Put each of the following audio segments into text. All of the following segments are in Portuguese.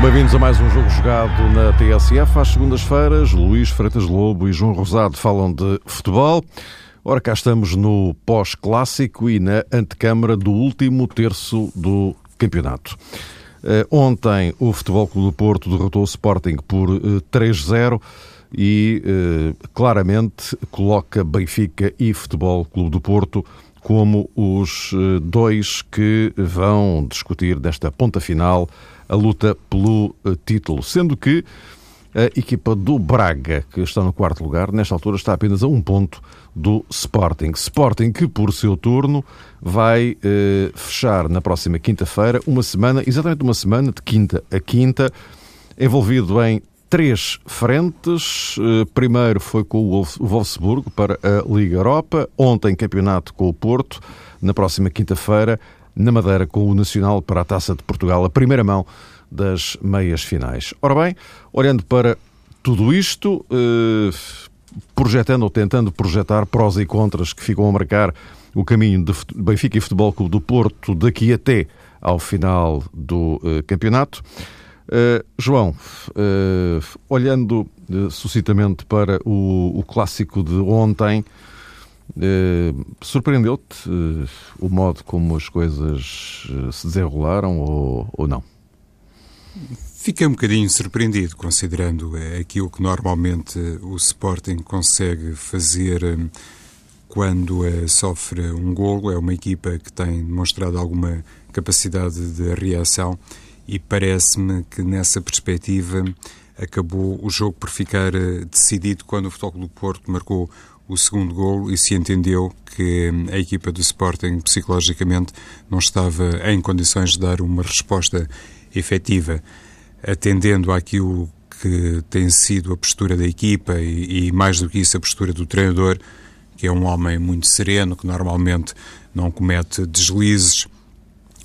Bem-vindos a mais um jogo jogado na TSF. Às segundas-feiras, Luís Freitas Lobo e João Rosado falam de futebol. Ora, cá estamos no pós-clássico e na antecâmara do último terço do campeonato. Uh, ontem, o Futebol Clube do Porto derrotou o Sporting por uh, eh, 3-0 e uh, claramente coloca Benfica e Futebol Clube do Porto como os dois que vão discutir nesta ponta final a luta pelo eh, título, sendo que a equipa do Braga, que está no quarto lugar, nesta altura está apenas a um ponto do Sporting. Sporting que, por seu turno, vai eh, fechar na próxima quinta-feira uma semana, exatamente uma semana, de quinta a quinta, envolvido em três frentes. Eh, primeiro foi com o Wolfsburgo para a Liga Europa, ontem campeonato com o Porto, na próxima quinta-feira na Madeira com o Nacional para a Taça de Portugal, a primeira mão das meias finais. Ora bem, olhando para tudo isto, eh, projetando ou tentando projetar prós e contras que ficam a marcar o caminho de Benfica e Futebol Clube do Porto daqui até ao final do eh, campeonato. Uh, João, olhando uh, suscitamente para o, clássico de ontem, Surpreendeu-te o modo como as coisas se desenrolaram ou, ou não? Fiquei um bocadinho surpreendido, considerando aquilo que normalmente o Sporting consegue fazer quando sofre um golo. É uma equipa que tem demonstrado alguma capacidade de reação e parece-me que nessa perspectiva acabou o jogo por ficar decidido quando o Futebol do Porto marcou o segundo gol e se entendeu que a equipa do Sporting psicologicamente não estava em condições de dar uma resposta efetiva, atendendo àquilo que tem sido a postura da equipa e, e mais do que isso a postura do treinador, que é um homem muito sereno, que normalmente não comete deslizes,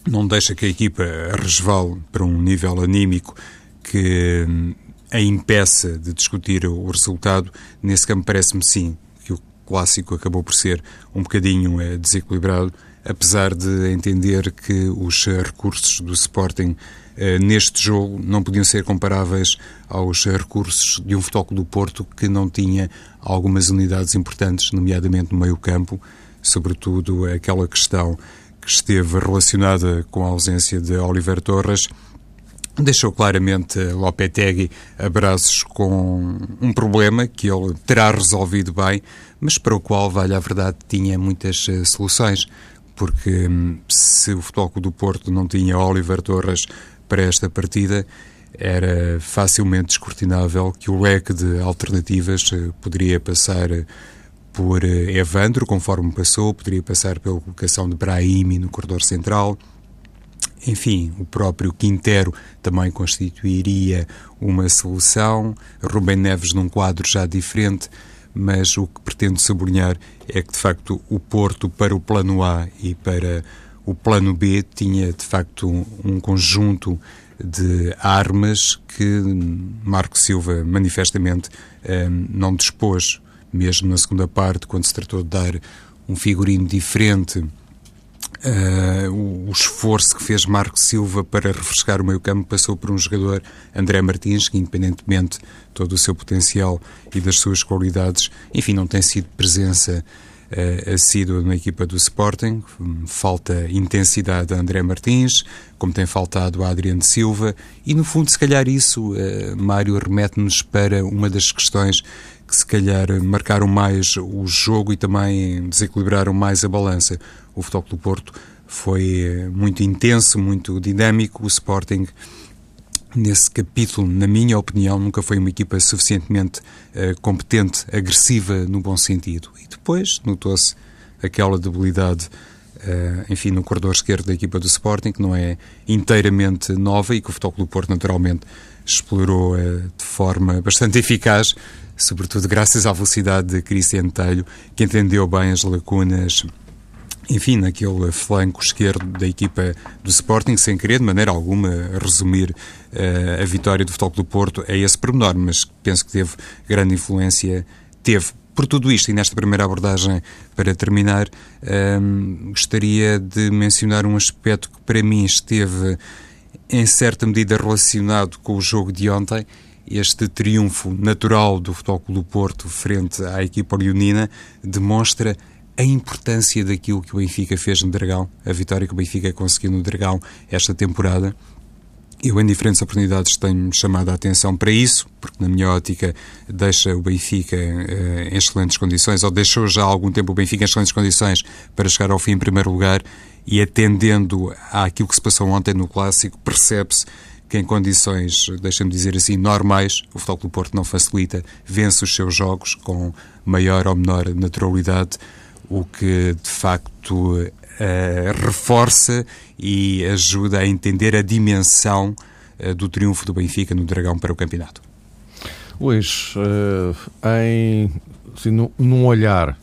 não deixa que a equipa resvale para um nível anímico que a impeça de discutir o resultado, nesse campo parece-me sim clássico acabou por ser um bocadinho é, desequilibrado, apesar de entender que os recursos do Sporting eh, neste jogo não podiam ser comparáveis aos recursos de um futebol do Porto que não tinha algumas unidades importantes, nomeadamente no meio-campo, sobretudo aquela questão que esteve relacionada com a ausência de Oliver Torres. Deixou claramente Lopetegui a braços com um problema que ele terá resolvido bem, mas para o qual, vale a verdade, tinha muitas uh, soluções, porque um, se o Futebol do Porto não tinha Oliver Torres para esta partida, era facilmente descortinável que o leque de alternativas uh, poderia passar uh, por Evandro, conforme passou, poderia passar pela colocação de Brahimi no corredor central, enfim, o próprio Quintero também constituiria uma solução, Rubem Neves num quadro já diferente, mas o que pretendo sublinhar é que, de facto, o Porto, para o plano A e para o plano B, tinha, de facto, um, conjunto de armas que Marco Silva manifestamente eh, não dispôs, mesmo na segunda parte, quando se tratou de dar um figurino diferente Uh, o, esforço que fez Marco Silva para refrescar o meio campo passou por um jogador, André Martins, que independentemente de todo o seu potencial e das suas qualidades, enfim, não tem sido presença uh, assídua na equipa do Sporting. Falta intensidade a André Martins, como tem faltado a Adriano Silva, e no fundo, se calhar isso, uh, Mário, remete-nos para uma das questões que se calhar marcaram mais o jogo e também desequilibraram mais a balança. O Futebol do Porto foi eh, muito intenso, muito dinâmico. O Sporting, nesse capítulo, na minha opinião, nunca foi uma equipa suficientemente uh, competente, agressiva no bom sentido. E depois notou-se aquela debilidade Uh, enfim, no corredor esquerdo da equipa do Sporting, que não é inteiramente nova e que o Futebol do Porto naturalmente explorou uh, de forma bastante eficaz, sobretudo graças à velocidade de Cristiano Telho, que entendeu bem as lacunas enfim, naquele flanco esquerdo da equipa do Sporting, sem querer de maneira alguma resumir uh, a vitória do Futebol do Porto a esse pormenor, mas penso que teve grande influência, teve por tudo isto, e nesta primeira abordagem, para terminar, um, gostaria de mencionar um aspecto que para mim esteve em certa medida relacionado com o jogo de ontem, este triunfo natural do Futebol do Porto frente à equipa leonina demonstra a importância daquilo que o Benfica fez no Dragão, a vitória que o Benfica conseguiu no Dragão esta temporada. Eu, em diferentes oportunidades, tenho chamado a atenção para isso, porque, na minha ótica, deixa o Benfica uh, em excelentes condições, ou deixou já há algum tempo o Benfica em excelentes condições para chegar ao fim em primeiro lugar, e atendendo àquilo que se passou ontem no Clássico, percebe-se que em condições, deixa-me dizer assim, normais, o Futebol do Porto não facilita, vence os seus jogos com maior ou menor naturalidade, o que de facto uh, reforça e ajuda a entender a dimensão uh, do triunfo do Benfica no Dragão para o campeonato. Luís, uh, em, assim, num, num olhar,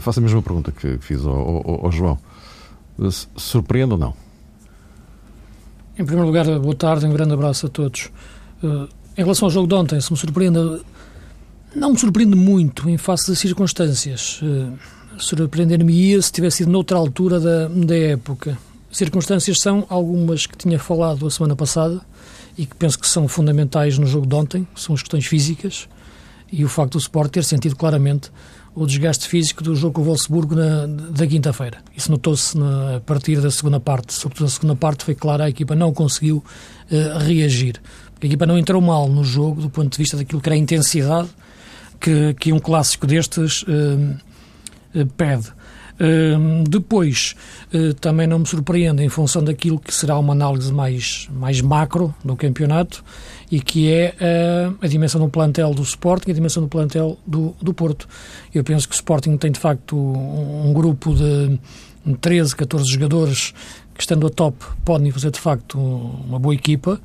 faço a mesma pergunta que fiz ao, ao, ao João. Surpreende ou não? Em primeiro lugar, boa tarde, um grande abraço a todos. em relação ao jogo de ontem, se me surpreende, não me surpreende muito em face das circunstâncias surpreender-me-ia se tivesse sido noutra altura da, da época. Circunstâncias são algumas que tinha falado a semana passada e que penso que são fundamentais no jogo de ontem, são as questões físicas e o facto do Sport ter sentido claramente o desgaste físico do jogo com o Wolfsburgo na, da quinta-feira. Isso notou-se a partir da segunda parte, sobretudo na segunda parte foi claro, a equipa não conseguiu uh, reagir. A equipa não entrou mal no jogo do ponto de vista daquilo que era a intensidade que, que um clássico destes uh, pede. Uh, depois, uh, também não me surpreende, em função daquilo que será uma análise mais, mais macro do campeonato e que é uh, a dimensão do plantel do Sporting e a dimensão do plantel do, do Porto. Eu penso que o Sporting tem, de facto, um, um grupo de 13, 14 jogadores que, estando a top, podem fazer, de facto, uma boa equipa.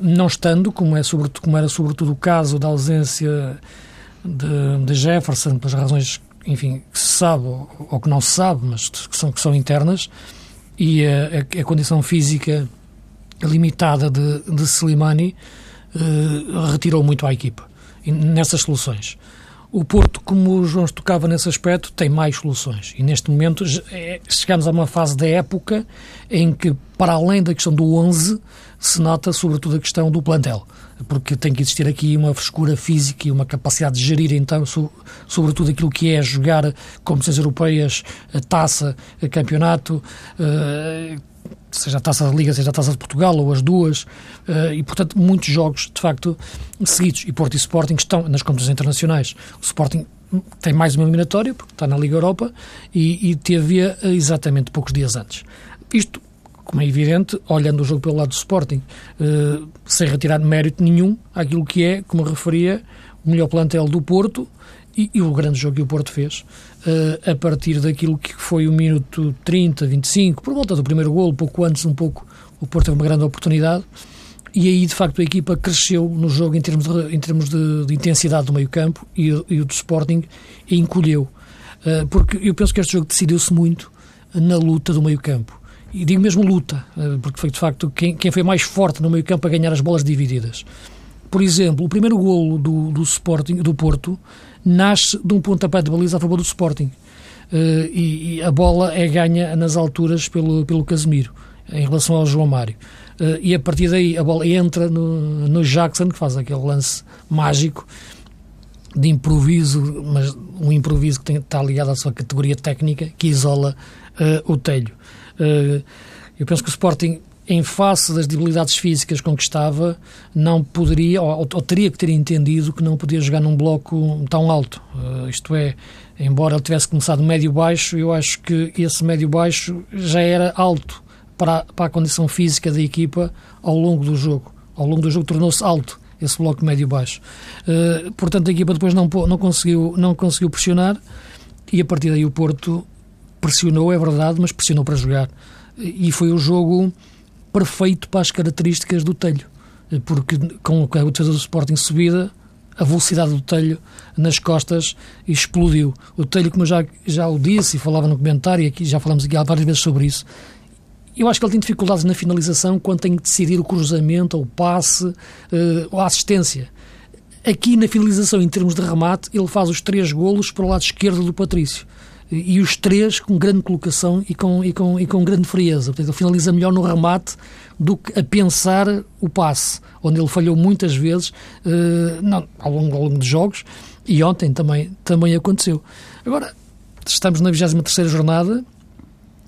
não estando, como, é sobretudo, como era sobretudo o caso da ausência de, de Jefferson, pelas razões enfim, que se sabe ou, que não se sabe, mas que são, que são internas, e a, a, a condição física limitada de, de Slimani uh, retirou muito à equipa nessas soluções. O Porto, como o João tocava nesse aspecto, tem mais soluções. E neste momento é, chegamos a uma fase da época em que, para além da questão do 11, se nota sobretudo a questão do plantel porque tem que existir aqui uma frescura física e uma capacidade de gerir, então, so, sobretudo aquilo que é jogar competições europeias, taça, campeonato, uh, seja a taça da Liga, seja a taça de Portugal ou as duas, uh, e portanto muitos jogos de facto seguidos. E Porto e Sporting estão nas competições internacionais. O Sporting tem mais uma eliminatória, porque está na Liga Europa, e, e teve exatamente poucos dias antes. Isto como é evidente, olhando o jogo pelo lado do Sporting, uh, sem retirar mérito nenhum àquilo que é, como referia, o melhor plantel do Porto e, e o grande jogo que o Porto fez, uh, a partir daquilo que foi o minuto 30, 25, por volta do primeiro golo, pouco antes, um pouco, o Porto teve uma grande oportunidade e aí, de facto, a equipa cresceu no jogo em termos de, em termos de, de intensidade do meio campo e, e o do Sporting encolheu. Uh, porque eu penso que este jogo decidiu-se muito na luta do meio campo e digo mesmo luta, eh, porque foi de facto quem, quem foi mais forte no meio campo a ganhar as bolas divididas. Por exemplo, o primeiro golo do, do Sporting, do Porto, nasce de um pontapé de baliza a favor do Sporting. Uh, e, e, a bola é ganha nas alturas pelo, pelo Casemiro, em relação ao João Mário. Uh, e a partir daí a bola entra no, no Jackson, que faz aquele lance mágico de improviso, mas um improviso que tem, está ligado à sua categoria técnica, que isola uh, o telho. Eh, eu penso que o Sporting, em face das debilidades físicas com que estava, não poderia, ou, ou teria que ter entendido que não podia jogar num bloco tão alto. Uh, isto é, embora ele tivesse começado médio-baixo, eu acho que esse médio-baixo já era alto para, para a condição física da equipa ao longo do jogo. Ao longo do jogo tornou-se alto esse bloco médio-baixo. Uh, portanto, a equipa depois não, não, conseguiu, não conseguiu pressionar e a partir daí o Porto pressionou, é verdade, mas pressionou para jogar. E foi o jogo perfeito para as características do Telho, porque com a defesa do Sporting subida, a velocidade do telho nas costas explodiu. O telho, como eu já, já o disse e falava no comentário, e aqui já falamos aqui várias vezes sobre isso, eu acho que ele tem dificuldades na finalização quando tem que decidir o cruzamento, ou o passe, uh, ou a assistência. Aqui na finalização, em termos de remate, ele faz os três golos para o lado esquerdo do Patrício e os três com grande colocação e com, e com, e com grande frieza. Portanto, ele finaliza melhor no remate do que a pensar o passe, onde ele falhou muitas vezes uh, não, ao, longo, ao longo de jogos e ontem também, também aconteceu. Agora, estamos na 23 jornada,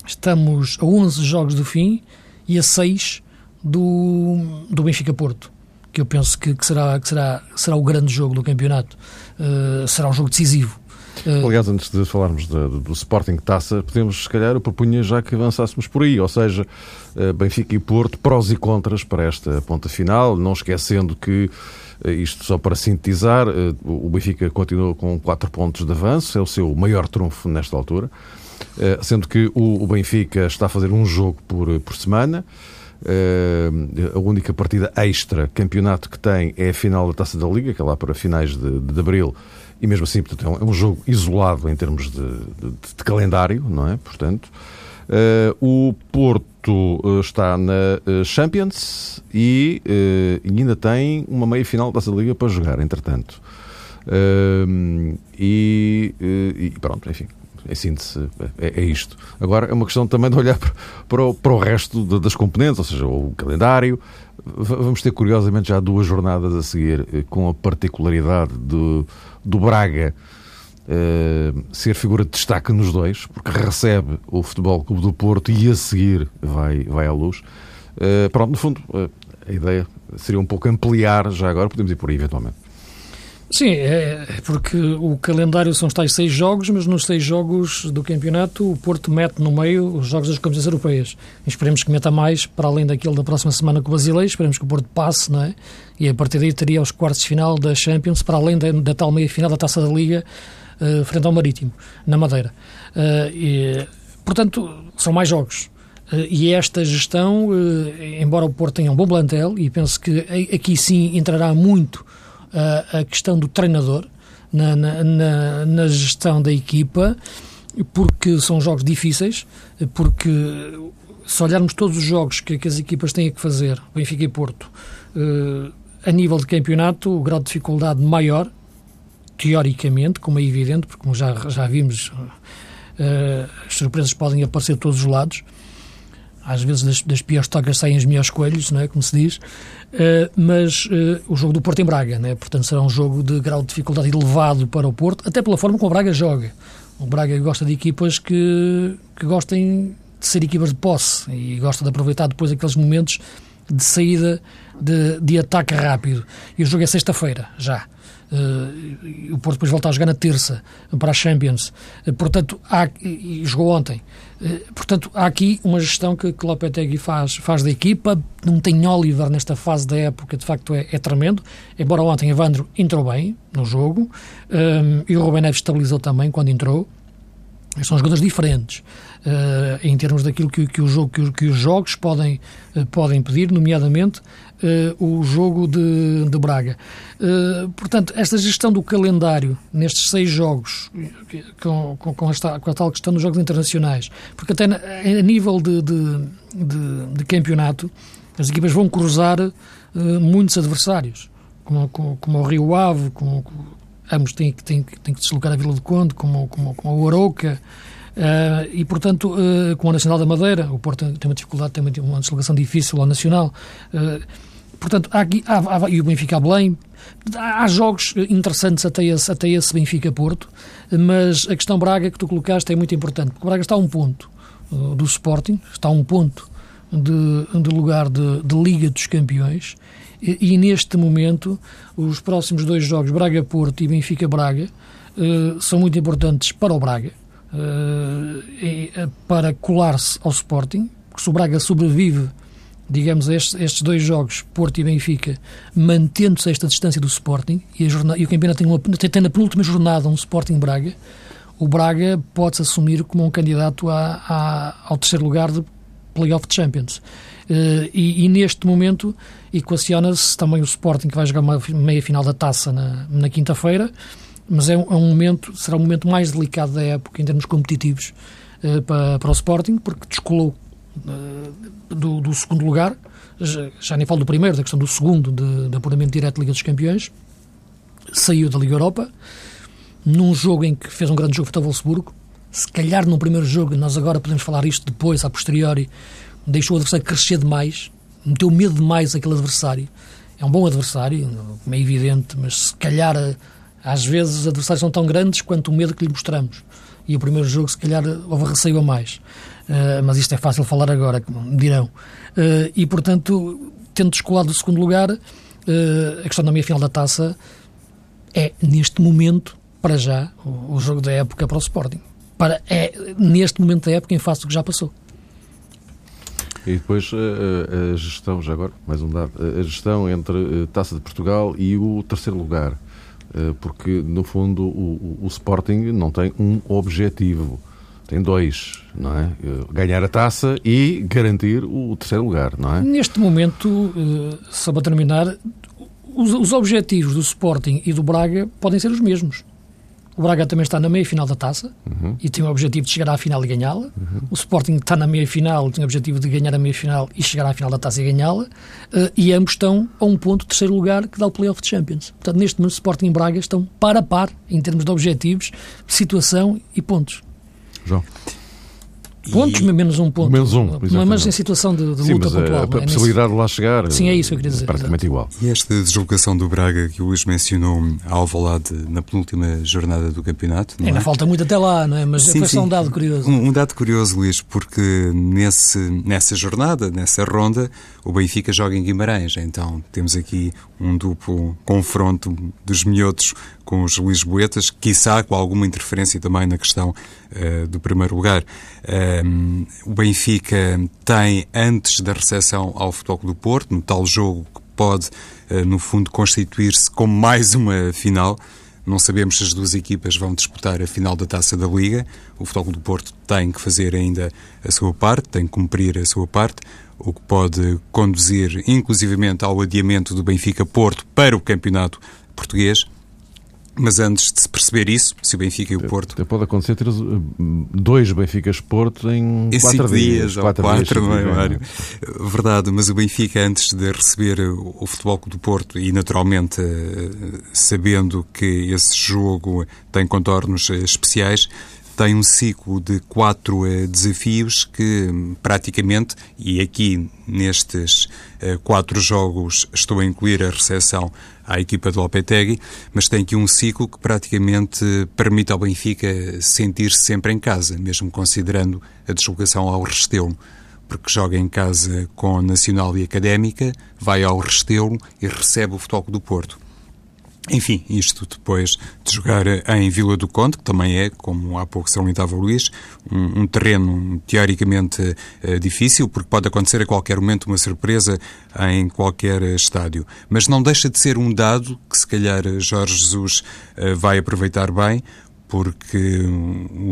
estamos a 11 jogos do fim e a 6 do, do Benfica-Porto, que eu penso que, que, será, que será, será o grande jogo do campeonato, uh, será um jogo decisivo. Aliás, antes de falarmos de, do Sporting Taça, podemos, se calhar, eu propunha já que avançássemos por aí, ou seja, uh, Benfica e Porto, prós e contras para esta ponta final, não esquecendo que, uh, isto só para sintetizar, o Benfica continua com 4 pontos de avanço, é o seu maior trunfo nesta altura, sendo que o, Benfica está a fazer um jogo por, por semana, a única partida extra campeonato que tem é a final da Taça da Liga, que é lá para finais de, de abril, e mesmo assim, portanto, é um é jogo isolado em termos de, de, de calendário, não é? Portanto, uh, o Porto uh, está na uh, Champions e, ainda tem uma meia final da Liga para jogar, entretanto. E, e, pronto, enfim, em síntese, é, é, isto. Agora é uma questão também de olhar para, o, para o resto de, das componentes, ou seja, o calendário. Vamos ter, curiosamente, já duas jornadas a seguir, com a particularidade do do Braga uh, ser figura de destaque nos dois, porque recebe o Futebol Clube do Porto e a seguir vai, vai à luz. Uh, pronto, no fundo, uh, a ideia seria um pouco ampliar já agora, podemos ir por aí eventualmente. Sim, é, é porque o calendário são os tais seis jogos, mas nos seis jogos do campeonato o Porto mete no meio os jogos das competições europeias. Esperemos que meta mais, para além daquele da próxima semana com o Basileiro, esperemos que o Porto passe, não é? E a partir daí teria os quartos de final da Champions, para além da, da tal meia-final da Taça da Liga, uh, frente ao Marítimo, na Madeira. Uh, e, portanto, são mais jogos. Uh, e esta gestão, embora o Porto tenha um bom plantel, e penso que aqui sim entrará muito a, questão do treinador na, na, na, gestão da equipa, porque são jogos difíceis, porque se olharmos todos os jogos que, que as equipas têm que fazer, Benfica e Porto, eh, a nível de campeonato, o grau de dificuldade maior, teoricamente, como é evidente, porque como já, já vimos, uh, as surpresas podem aparecer de todos os lados, às vezes das, das piores tocas saem os melhores coelhos, não é? como se diz, uh, mas uh, o jogo do Porto em Braga, né? portanto será um jogo de grau de dificuldade elevado para o Porto, até pela forma como o Braga joga. O Braga gosta de equipas que, que gostem de ser equipas de posse e gosta de aproveitar depois aqueles momentos de saída de, de ataque rápido. E o jogo é sexta-feira, já. Uh, o Porto depois volta a jogar na terça para a Champions. Uh, portanto, há, e jogou ontem. Uh, portanto, há aqui uma gestão que, que Lopetegui faz, faz da equipa. Não tem Oliver nesta fase da época, de facto é, é tremendo. Embora ontem Evandro entrou bem no jogo e o Rubén Neves estabilizou também quando entrou. São jogadores diferentes uh, em termos daquilo que, que, o jogo, que, que os jogos podem, uh, podem pedir, nomeadamente uh, o jogo de, de Braga. portanto, esta gestão do calendário nestes seis jogos, com, com, com, esta, com a tal questão dos jogos internacionais, porque até na, a nível de, de, de, de, campeonato, as equipas vão cruzar muitos adversários, como, como, como o Rio Ave, como, ambos têm, têm, têm que deslocar a Vila do Conde, como, como, como o Arouca, uh, e, portanto, uh, com a Nacional da Madeira, o Porto tem uma dificuldade, tem uma deslocação difícil ao Nacional, uh, portanto, há, há, há, e o Benfica a Belém, há, há jogos interessantes até esse, até esse Benfica-Porto, mas a questão Braga que tu colocaste é muito importante, porque o Braga está a um ponto do Sporting, está a um ponto de, de lugar de, de Liga dos Campeões, e, neste momento, os próximos dois jogos, Braga-Porto e Benfica-Braga, uh, são muito importantes para o Braga, uh, e, uh, para colar-se ao Sporting, porque se o Braga sobrevive, digamos, a estes, estes dois jogos, Porto e Benfica, mantendo-se esta distância do Sporting, e, jornada, e o campeonato tem, uma, tem na penúltima jornada um Sporting-Braga, o Braga pode-se assumir como um candidato a, a, ao terceiro lugar de Playoff de Champions. E, e, neste momento equaciona-se também o Sporting, que vai jogar uma meia final da taça na, na quinta-feira, mas é um, é um, momento, será o momento mais delicado da época em termos competitivos para, para o Sporting, porque descolou do, do segundo lugar. Já, já nem falo do primeiro, da questão do segundo, de, de apuramento direto da Liga dos Campeões, saiu da Liga Europa, num jogo em que fez um grande jogo para o Wolfsburgo, se calhar no primeiro jogo, nós agora podemos falar isto depois, a posteriori, deixou o adversário crescer demais, meteu medo demais aquele adversário. É um bom adversário, é evidente, mas se calhar às vezes os adversários são tão grandes quanto o medo que lhe mostramos. E o primeiro jogo, se calhar, houve receio a mais. Uh, mas isto é fácil falar agora, como dirão. Uh, e, portanto, tendo descolado do segundo lugar, uh, a questão da meia final da taça é, neste momento, para já, o, o, jogo da época para o Sporting. Para, é, neste momento da época, em face do que já passou. E depois a, a gestão, já agora, mais um dado, a gestão entre a Taça de Portugal e o terceiro lugar. Porque, no fundo, o, o Sporting não tem um objetivo tem dois, não é? Ganhar a taça e garantir o terceiro lugar, não é? Neste momento, eh, só para terminar, os, os objetivos do Sporting e do Braga podem ser os mesmos. O Braga também está na meia-final da taça uhum. e tem o objetivo de chegar à final e ganhá-la. Uhum. O Sporting está na meia-final, tem o objetivo de ganhar a meia-final e chegar à final da taça e ganhá-la. Uh, e ambos estão a um ponto, terceiro lugar, que dá o Playoff de Champions. Portanto, neste momento, Sporting e Braga estão par a par em termos de objetivos, situação e pontos. João. Pontos, e... menos um ponto. Menos um, exatamente. Mas em situação de, de Sim, luta mas pontual. A, a é possibilidade nesse... de lá chegar Sim, é isso que eu queria dizer. Praticamente igual. E esta deslocação do Braga que o Luís mencionou ao Alvalade na penúltima jornada do campeonato, não Ainda é? falta muito até lá, não é? Mas sim, foi só um dado curioso. Um, um, dado curioso, Luís, porque nesse, nessa jornada, nessa ronda, o Benfica joga em Guimarães. Então temos aqui um duplo confronto dos minhotos com os Lisboetas, quiçá com alguma interferência também na questão uh, do primeiro lugar. O Benfica tem, antes da recepção ao Futebol do Porto, no tal jogo que pode, uh, no fundo, constituir-se como mais uma final, não sabemos se as duas equipas vão disputar a final da Taça da Liga. O Futebol do Porto tem que fazer ainda a sua parte, tem que cumprir a sua parte, o que pode conduzir inclusivamente ao adiamento do Benfica Porto para o campeonato português. Mas antes de se perceber isso, se o Benfica e o Porto. Pode acontecer ter dois Benficas Porto em, em quatro dias. dias quatro, quatro dias, não é, Mário? Verdade, mas o Benfica, antes de receber o Futebol do Porto e naturalmente eh, sabendo que esse jogo tem contornos eh, especiais, tem um ciclo de quatro desafios que praticamente, e aqui nestes quatro jogos estou a incluir a recepção à equipa do Lopetegui, mas tem aqui um ciclo que praticamente permite ao Benfica sentir-se sempre em casa, mesmo considerando a deslocação ao Restelo porque joga em casa com Nacional e Académica, vai ao Restelo e recebe o Futebol do Porto. Enfim, isto depois de jogar em Vila do Conde, que também é, como há pouco salientava o Luís, um, um terreno teoricamente uh, difícil, porque pode acontecer a qualquer momento uma surpresa em qualquer estádio. Mas não deixa de ser um dado que, se calhar, Jorge Jesus uh, vai aproveitar bem, porque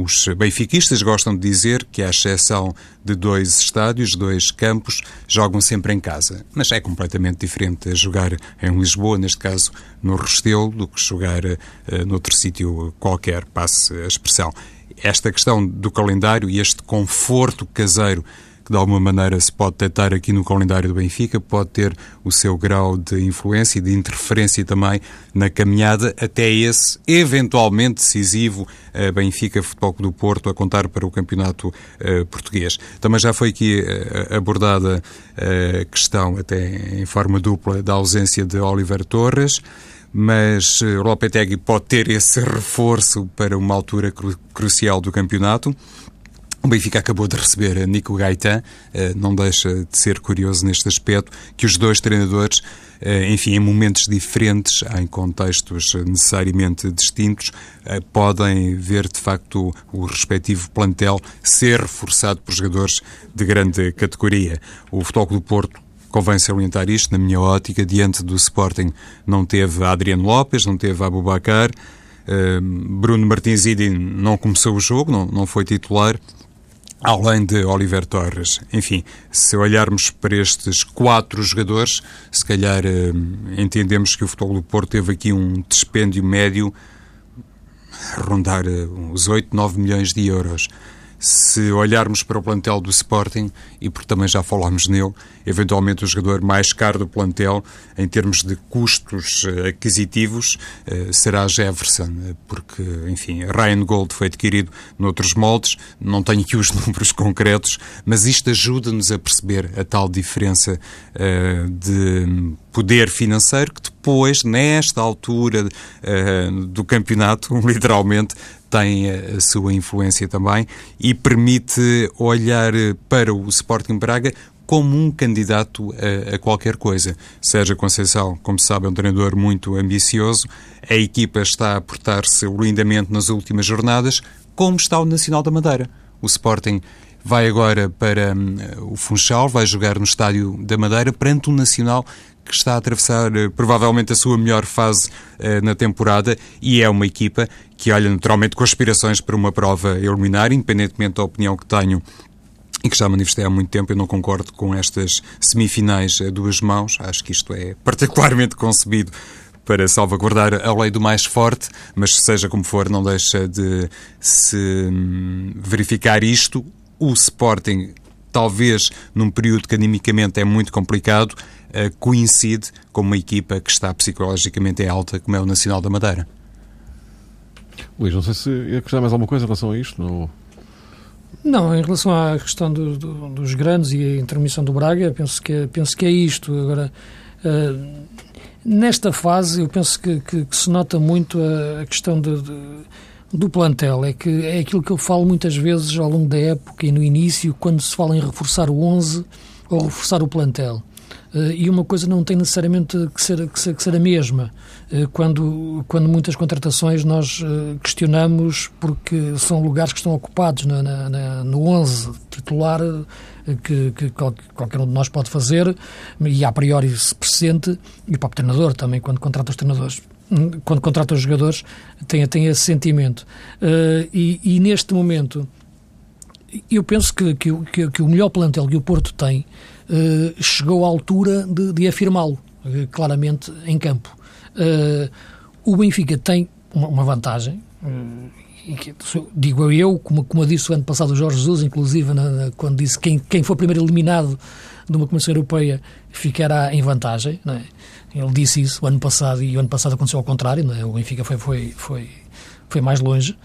os benfiquistas gostam de dizer que, à exceção de dois estádios, dois campos, jogam sempre em casa. Mas é completamente diferente jogar em Lisboa, neste caso no Restelo, do que jogar uh, noutro sítio qualquer, passe a expressão. Esta questão do calendário e este conforto caseiro que de alguma maneira se pode detectar aqui no calendário do Benfica, pode ter o seu grau de influência e de interferência também na caminhada até esse eventualmente decisivo uh, Benfica Futebol do Porto a contar para o campeonato uh, português. Também já foi aqui uh, abordada a questão, até em forma dupla, da ausência de Oliver Torres mas Lopetegui pode ter esse reforço para uma altura cru crucial do campeonato. O Benfica acabou de receber Nico Gaetan, eh, não deixa de ser curioso neste aspecto que os dois treinadores, eh, enfim, em momentos diferentes, em contextos necessariamente distintos, eh, podem ver de facto o respectivo plantel ser reforçado por jogadores de grande categoria. O Futebol do Porto convém salientar isto, na minha ótica, diante do Sporting não teve Adriano Lopes, não teve Abubacar, Bruno Martins Idi não começou o jogo, não, não foi titular, além de Oliver Torres. Enfim, se olharmos para estes quatro jogadores, se calhar eh, entendemos que o Futebol do Porto teve aqui um dispêndio médio rondar eh, os 8, 9 milhões de euros se olharmos para o plantel do Sporting, e porque também já falámos nele, eventualmente o jogador mais caro do plantel, em termos de custos eh, aquisitivos, eh, será Jefferson, eh, porque, enfim, Ryan Gold foi adquirido noutros moldes, não tenho aqui os números concretos, mas isto ajuda-nos a perceber a tal diferença de poder financeiro que depois, nesta altura do campeonato, literalmente, tem a sua influência também e permite olhar para o Sporting Braga como um candidato a, a, qualquer coisa. Sérgio Conceição, como se sabe, é um treinador muito ambicioso. A equipa está a portar-se lindamente nas últimas jornadas, como está o Nacional da Madeira. O Sporting vai agora para um, o Funchal, vai jogar no Estádio da Madeira perante um Nacional que está a atravessar uh, provavelmente a sua melhor fase uh, na temporada e é uma equipa que olha naturalmente com aspirações para uma prova eliminar, independentemente da opinião que tenho e que já manifestei há muito tempo, eu não concordo com estas semifinais a duas mãos. Acho que isto é particularmente concebido para salvaguardar a lei do mais forte, mas seja como for, não deixa de se hum, verificar isto. O Sporting, talvez num período que animicamente é muito complicado, eh, coincide com uma equipa que está psicologicamente em alta, como é o Nacional da Madeira. Luís, não sei se ia acrescentar mais alguma coisa em relação a isto. Não, não em relação à questão do, do, dos grandes e a intermissão do Braga, penso que, penso que é isto. Agora, uh, nesta fase, eu penso que, que, que se nota muito a, a questão de, de, do plantel. É, que, é aquilo que eu falo muitas vezes ao longo da época e no início, quando se fala em reforçar o 11 ou reforçar o plantel. Uh, e uma coisa não tem necessariamente que ser, que ser, que ser a mesma. Uh, quando, quando muitas contratações nós uh, questionamos porque são lugares que estão ocupados na, na, na, no 11 titular que, que, qualquer um de nós pode fazer e a priori se pressente, e o próprio treinador também, quando contrata os treinadores, hum, quando contrata os jogadores, tem, tem esse sentimento. E, e, neste momento, eu penso que, que, que o melhor plantel que o Porto tem eh, chegou à altura de, de afirmá-lo, uh, claramente, em campo. Uh, o Benfica tem uma, uma vantagem, que, digo eu, como, como disse o ano passado o Jorge Jesus, inclusive na, na, quando disse quem, quem for primeiro eliminado de uma Comissão Europeia ficará em vantagem. É? Ele disse isso o ano passado e o ano passado aconteceu ao contrário. É? O Benfica foi, foi, foi, foi mais longe.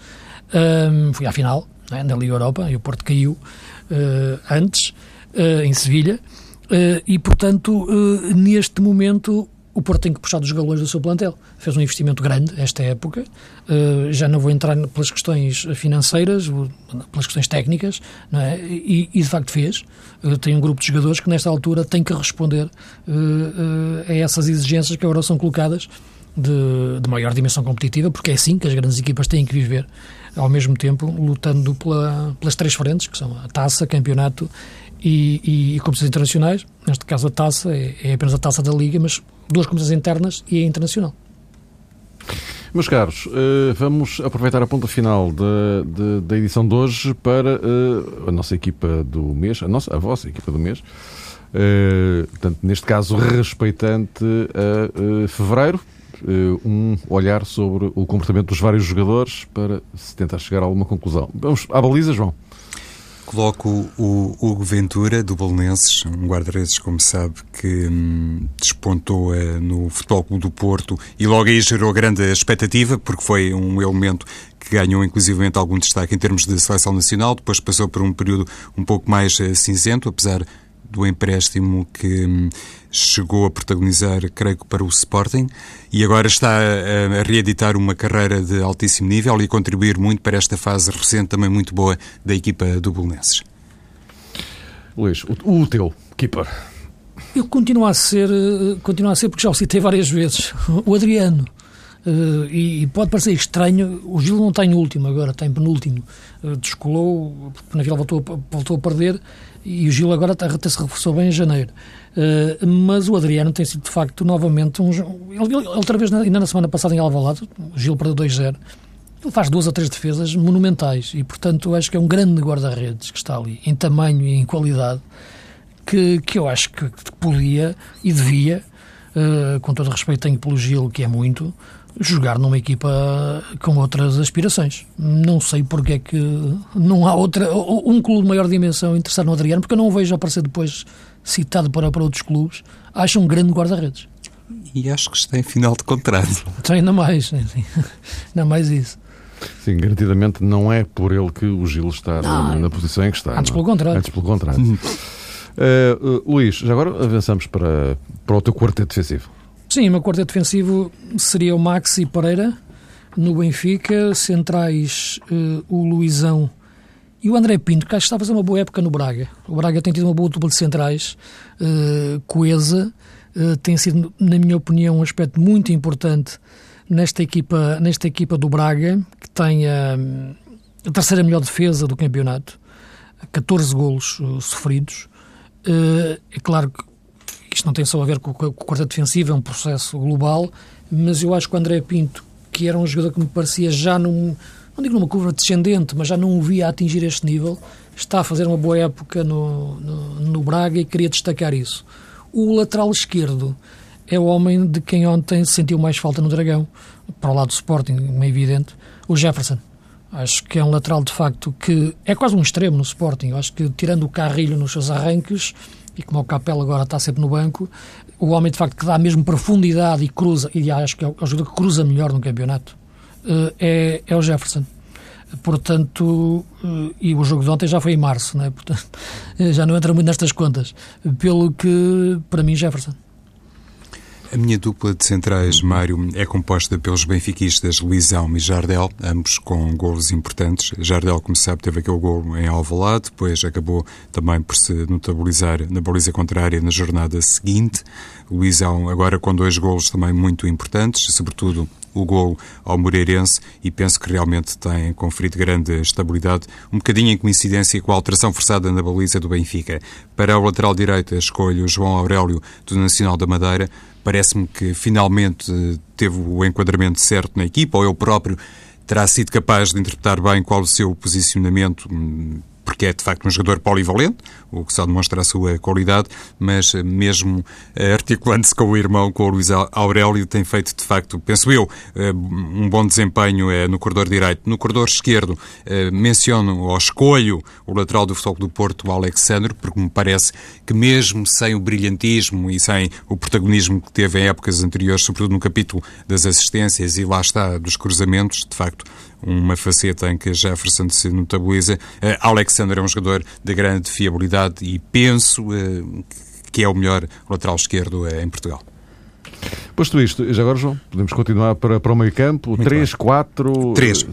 Um, foi à final é? na Liga Europa e o Porto caiu uh, antes uh, em Sevilha, uh, e, portanto, neste momento o Porto tem que puxar dos galões do seu plantel. Fez um investimento grande esta época, já não vou entrar pelas questões financeiras, pelas questões técnicas, é? e, e de facto fez. tem um grupo de jogadores que nesta altura tem que responder a essas exigências que agora são colocadas de, de, maior dimensão competitiva, porque é assim que as grandes equipas têm que viver, ao mesmo tempo lutando pela, pelas três frentes, que são a taça, campeonato e, e, e competições internacionais. Neste caso, a taça é, é, apenas a taça da Liga, mas duas competições internas e a internacional. Meus caros, eh, vamos aproveitar a ponta final da, da, da edição de hoje para eh, a nossa equipa do mês, a, nossa, a vossa equipa do mês. Uh, portanto, neste caso, respeitante a fevereiro, um olhar sobre o comportamento dos vários jogadores para se tentar chegar a alguma conclusão. Vamos à baliza, João. Coloco o Hugo Ventura, do Bolonenses, um guarda-redes, como sabe, que hum, despontou uh, no Futebol Clube do Porto e logo aí gerou grande expectativa, porque foi um elemento que ganhou inclusivamente algum destaque em termos de seleção nacional, depois passou por um período um pouco mais uh, cinzento, apesar do empréstimo que hum, chegou a protagonizar, creio que para o Sporting, e agora está a, a, reeditar uma carreira de altíssimo nível e a contribuir muito para esta fase recente, também muito boa, da equipa do Bolonenses. Luís, o, o teu keeper? Eu continuo a ser, eh, continuo a ser, porque já o citei várias vezes, o Adriano. Uh, e, e, pode parecer estranho, o Gil não tem último agora, tem penúltimo. Uh, descolou, na Vila voltou, voltou a perder e o Gil agora até se reforçou bem em janeiro. Uh, mas o Adriano tem sido, de facto, novamente um. Ele, ele outra vez, ainda na semana passada em Alvalade, o Gil perdeu 2-0. ele faz duas ou três defesas monumentais e, portanto, acho que é um grande guarda-redes que está ali, em tamanho e em qualidade, que, que eu acho que podia e devia, uh, com todo respeito, tenho pelo Gil, que é muito, jogar numa equipa com outras aspirações. Não sei porque é que não há outra, um clube de maior dimensão interessado no Adriano, porque eu não o vejo aparecer depois citado para, para outros clubes. Acho um grande guarda-redes. E acho que está em final de contrato. Tem ainda mais, ainda mais isso. Sim, garantidamente não é por ele que o Gil está na, na, posição em que está. Antes não? pelo contrário. Antes pelo contrário. uh, uh, Luís, já agora avançamos para, para o teu quarteto defensivo. Sim, o meu quarteto defensivo seria o Maxi Pereira, no Benfica, centrais uh, o Luizão e o André Pinto, que acho que está a fazer uma boa época no Braga. O Braga tem tido uma boa dupla de centrais, uh, coesa, uh, tem sido, na minha opinião, um aspecto muito importante nesta equipa, nesta equipa do Braga, que tem a, a terceira melhor defesa do campeonato, 14 golos sofridos. É claro que isto não tem só a ver com, com o quarteto defensivo, é um processo global, mas eu acho que o André Pinto, que era um jogador que me parecia já num, não digo numa curva descendente, mas já não o via atingir este nível, está a fazer uma boa época no, no, no Braga e queria destacar isso. O lateral esquerdo é o homem de quem ontem sentiu mais falta no Dragão, para o lado do Sporting, é evidente, o Jefferson. Acho que é um lateral, de facto, que é quase um extremo no Sporting. Acho que, tirando o Carrilho nos seus arranques, e como o Capela agora está sempre no banco, o homem, de facto, que dá mesmo profundidade e cruza, e acho que é o jogador que cruza melhor no campeonato, eh, é, é o Jefferson. Portanto, eh, e o jogo de ontem já foi em março, né? Portanto, já não entra muito nestas contas. Pelo que, para mim, Jefferson. A minha dupla de centrais, Mário, é composta pelos benfiquistas Luizão e Jardel, ambos com golos importantes. Jardel, como sabe, teve aquele gol em Alvalade, depois acabou também por se notabilizar na baliza contrária na jornada seguinte. Luizão agora com dois golos também muito importantes, sobretudo o gol ao Moreirense e penso que realmente tem conferido grande estabilidade, um bocadinho em coincidência com a alteração forçada na baliza do Benfica. Para o lateral direito, escolho João Aurélio do Nacional da Madeira, Parece-me que finalmente teve o enquadramento certo na equipa, ou ele próprio terá sido capaz de interpretar bem qual o seu posicionamento hum, porque é de facto um jogador polivalente, o que só demonstra a sua qualidade, mas eh, mesmo eh, articulando-se com o irmão, com o Luís Aurélio, tem feito de facto, penso eu, eh, um bom desempenho no corredor direito. No corredor esquerdo, menciono ou escolho o lateral do Futebol do Porto, o Alexandre, porque me parece que mesmo sem o brilhantismo e sem o protagonismo que teve em épocas anteriores, sobretudo no capítulo das assistências e lá está dos cruzamentos, de facto, uma faceta em que Jefferson se notabiliza. Uh, Alexander é um jogador de grande fiabilidade e penso uh, que é o melhor lateral esquerdo uh, em Portugal. Posto isto, já agora, João, podemos continuar para, para o meio campo. 3, 4... 3.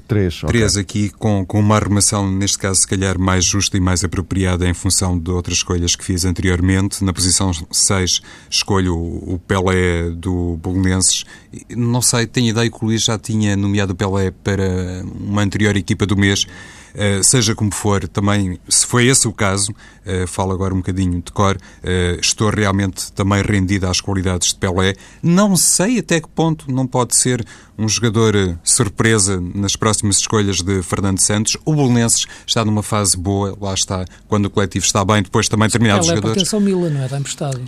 3, okay. aqui com, com uma arrumação, neste caso, se calhar mais justa e mais apropriada em função de outras escolhas que fiz anteriormente. Na posição 6 escolho o Pelé do Bolonenses. Não sei, tenho ideia que o Luís já tinha nomeado o Pelé para uma anterior equipa do mês. Eh, seja como for, também, se foi esse o caso, uh, falo agora um bocadinho de cor, uh, estou realmente também rendido às qualidades de Pelé. Não sei até que ponto não pode ser um jogador surpresa nas próximas escolhas de Fernando Santos. O Bolonenses está numa fase boa, lá está, quando o coletivo está bem, depois também determinados Pelé jogadores. pertence ao Milan, não é? Está emprestado.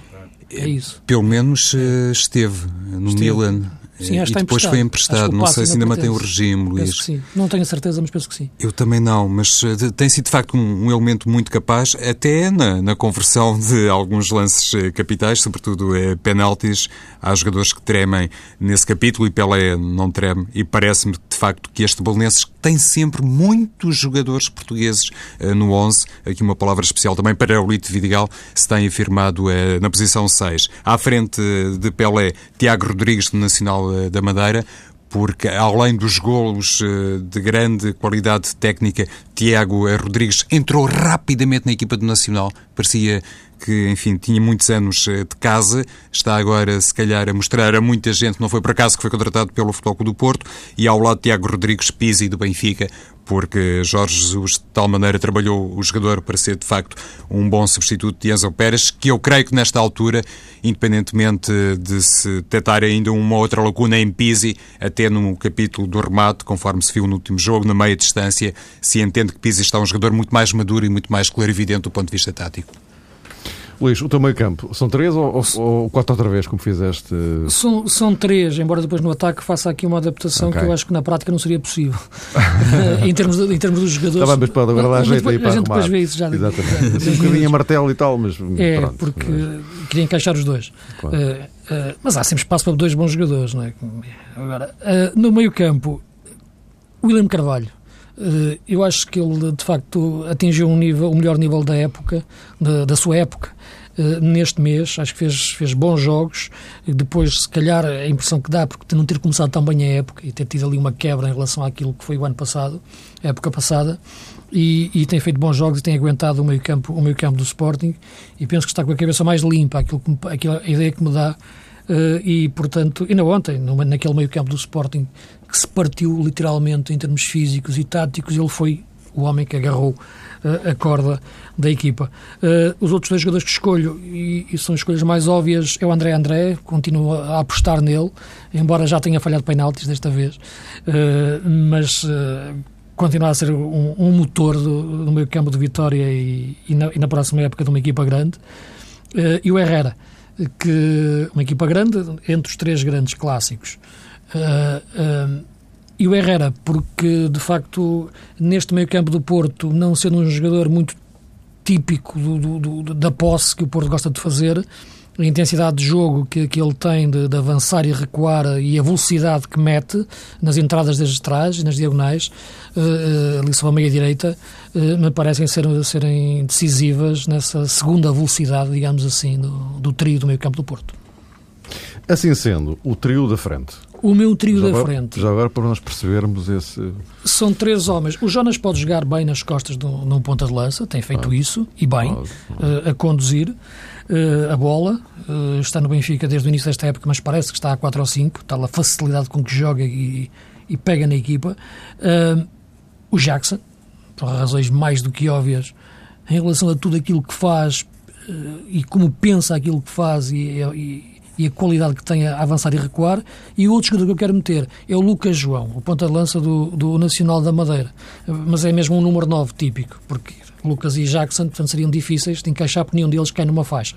É isso. Pelo menos esteve no esteve. Milan. Sim, e depois foi emprestado. Não sei se ainda mantém o regime, Luís. sim. Não tenho a certeza, mas penso que sim. Eu também não, mas eh, tem sido de facto um, um elemento muito capaz, até na, na, conversão de alguns lances eh, capitais, sobretudo é, penaltis. Há jogadores que tremem nesse capítulo e Pelé não treme. E parece-me de facto que este Bolonenses tem sempre muitos jogadores portugueses uh, no 11. Aqui uma palavra especial também para o Lito Vidigal, se tem afirmado uh, na posição 6. À frente de Pelé, Tiago Rodrigues do Nacional eh, da Madeira, porque além dos golos eh, de grande qualidade técnica, Tiago Rodrigues entrou rapidamente na equipa do Nacional. Parecia que, enfim, tinha muitos anos eh, de casa, está agora, se calhar, a mostrar a muita gente, não foi por acaso que foi contratado pelo Futebol do Porto, e ao lado de Tiago Rodrigues Pizzi, do Benfica, porque Jorge Jesus de tal maneira trabalhou o jogador para ser de facto um bom substituto de Enzo Pérez, que eu creio que nesta altura, independentemente de se detectar ainda uma outra lacuna em Pizzi, até no capítulo do remate, conforme se viu no último jogo, na meia distância, se entende que Pizzi está um jogador muito mais maduro e muito mais clarividente do ponto de vista tático. Luís, o teu meio campo, são três ou, ou, quatro outra vez, como fizeste? São, são três, embora depois no ataque faça aqui uma adaptação okay. que eu acho que na prática não seria possível. em, termos de, em termos dos jogadores. Está bem, mas pode agora dar jeito depois, aí para A gente arrumar. depois vê isso já. Exatamente. Assim, um bocadinho a martelo e tal, mas. É, pronto, porque mas... queria encaixar os dois. Claro. Uh, uh, mas há sempre espaço para dois bons jogadores, não é? Agora, uh, no meio campo, William Carvalho. eu acho que ele, de facto, atingiu um nível, o melhor nível da época, da, da sua época. Eh, neste mês. Acho que fez, fez bons jogos. Depois, se calhar, a impressão que dá, porque não ter começado tão bem a época e ter tido ali uma quebra em relação àquilo que foi o ano passado, a época passada, e, e tem feito bons jogos e tem aguentado o meio campo, o meio campo do Sporting. E penso que está com a cabeça mais limpa, aquilo que me, aquilo, a ideia que me dá. Uh, e, portanto, ainda ontem, naquele meio campo do Sporting, que se partiu literalmente em termos físicos e táticos, ele foi o homem que agarrou a corda da equipa. Uh, os outros dois jogadores que escolho, e, e, são escolhas mais óbvias, é o André André, continuo a apostar nele, embora já tenha falhado penaltis desta vez, uh, mas continua a ser um, um motor do, do meio campo de Vitória e, e, na, e, na, próxima época de uma equipa grande. e o Herrera, que uma equipa grande entre os três grandes clássicos. Uh, uh, e o Herrera, porque de facto neste meio campo do Porto, não sendo um jogador muito típico do, do, da posse que o Porto gosta de fazer, a intensidade de jogo que, que ele tem de, de, avançar e recuar e a velocidade que mete nas entradas desde trás e nas diagonais, uh, ali sobre a meia-direita, uh, me parecem ser, serem decisivas nessa segunda velocidade, digamos assim, do, do trio do meio campo do Porto. Assim sendo, o trio da frente, o meu trio já da agora, frente. Já agora para nós percebermos esse. São três homens. O Jonas pode jogar bem nas costas de um ponta de lança, tem feito ah, isso, e bem, ah, a conduzir uh, a bola. Uh, está no Benfica desde o início desta época, mas parece que está a 4 ou 5, tal a facilidade com que joga e, e pega na equipa. Uh, o Jackson, por razões mais do que óbvias, em relação a tudo aquilo que faz e como pensa aquilo que faz e, e e a qualidade que tem a avançar e recuar. E o outro jogador que eu quero meter é o Lucas João, o ponta de lança do, do Nacional da Madeira. Mas é mesmo um número 9 típico, porque Lucas e Jackson portanto, seriam difíceis de encaixar porque nenhum deles cai numa faixa.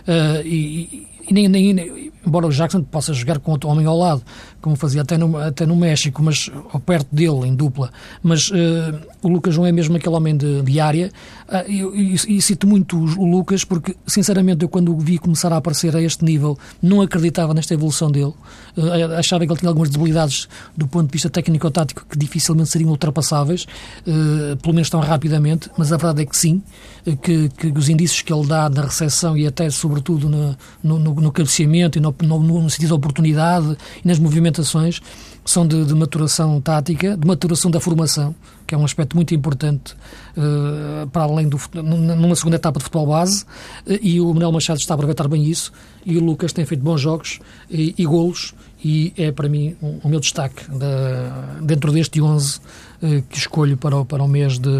Uh, e, e nem, nem, embora o Jackson possa jogar com outro homem ao lado, como fazia até no, até no México, mas ou perto dele, em dupla, mas uh, o Lucas não é mesmo aquele homem de, de área. Uh, e, cito muito o, o, Lucas porque, sinceramente, eu quando o vi começar a aparecer a este nível, não acreditava nesta evolução dele. Uh, achava que ele tinha algumas debilidades do ponto de vista técnico-tático que dificilmente seriam ultrapassáveis, pelo menos tão rapidamente, mas a verdade é que sim, que, que os indícios que ele dá na recepção e até, sobretudo, no, no, no cabeceamento e no, no, no sentido de oportunidade e nas movimentações são de, de, maturação tática, de maturação da formação, que é um aspecto muito importante uh, para além do numa segunda etapa de futebol base, uh, e o Manuel Machado está a aproveitar bem isso, e o Lucas tem feito bons jogos e, e golos, e é para mim um, o meu destaque da, dentro deste 11 uh, eh, que escolho para o, para o mês de,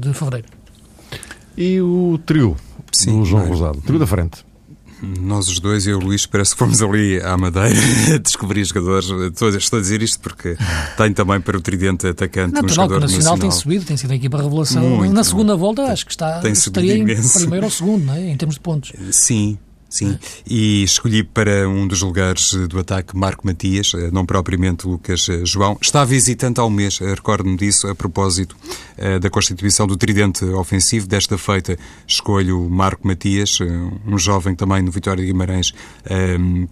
de fevereiro. E o trio Sim, do João Rosado, trio da frente. Nós os dois, eu e o Luís, parece que fomos ali à Madeira descobrir jogadores. Estou, a dizer isto porque tenho também para o tridente atacante Natural, um jogador o Nacional, nacional. tem subido, tem sido a equipa revelação. Muito, Na segunda volta acho que está, tem estaria em primeiro ou segundo, não é? em termos de pontos. Sim, Sim, e escolhi para um dos lugares do ataque Marco Matias, eh, não propriamente Lucas eh, João. Está visitante ao mês, eh, recordo-me disso, a propósito da constituição do tridente ofensivo. Desta feita escolho Marco Matias, um jovem também no Vitória de Guimarães,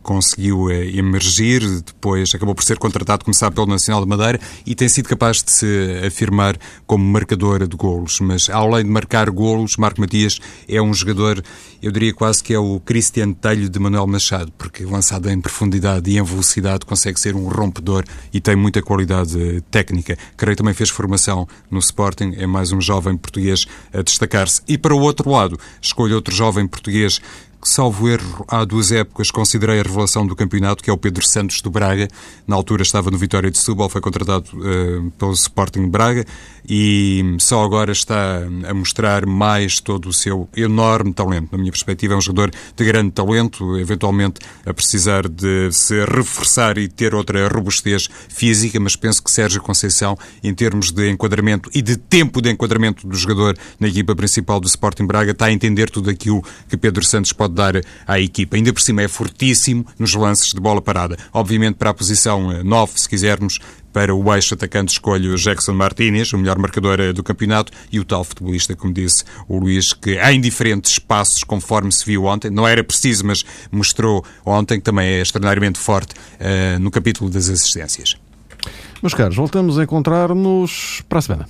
conseguiu emergir, depois acabou por ser contratado, começar pelo Nacional de Madeira e tem sido capaz de se afirmar como marcador de golos. Mas além de marcar golos, Marco Matias é um jogador, eu diria quase que é o Chris Cristian Telho de Manuel Machado, porque lançado em profundidade e em velocidade consegue ser um rompedor e tem muita qualidade eh, técnica. Creio também fez formação no Sporting, é mais um jovem português a destacar-se. E para o outro lado, escolho outro jovem português que, salvo erro, há duas épocas considerei a revelação do campeonato, que é o Pedro Santos do Braga. Na altura estava no Vitória de Setúbal, foi contratado uh, pelo Sporting Braga e só agora está a mostrar mais todo o seu enorme talento. Na minha perspectiva, é um jogador de grande talento, eventualmente a precisar de se reforçar e ter outra robustez física, mas penso que Sérgio Conceição, em termos de enquadramento e de tempo de enquadramento do jogador na equipa principal do Sporting Braga, está a entender tudo aquilo que Pedro Santos pode dar à equipa. Ainda por cima é fortíssimo nos lances de bola parada. Obviamente, para a posição 9, eh, se quisermos, para o eixo atacante escolho Jackson Martínez, o melhor marcador eh, do campeonato, e o tal futebolista, como disse o Luís, que em diferentes espaços, conforme se viu ontem, não era preciso, mas mostrou ontem que também é extraordinariamente forte uh, no capítulo das assistências. Meus caros, voltamos a encontrar-nos para a semana.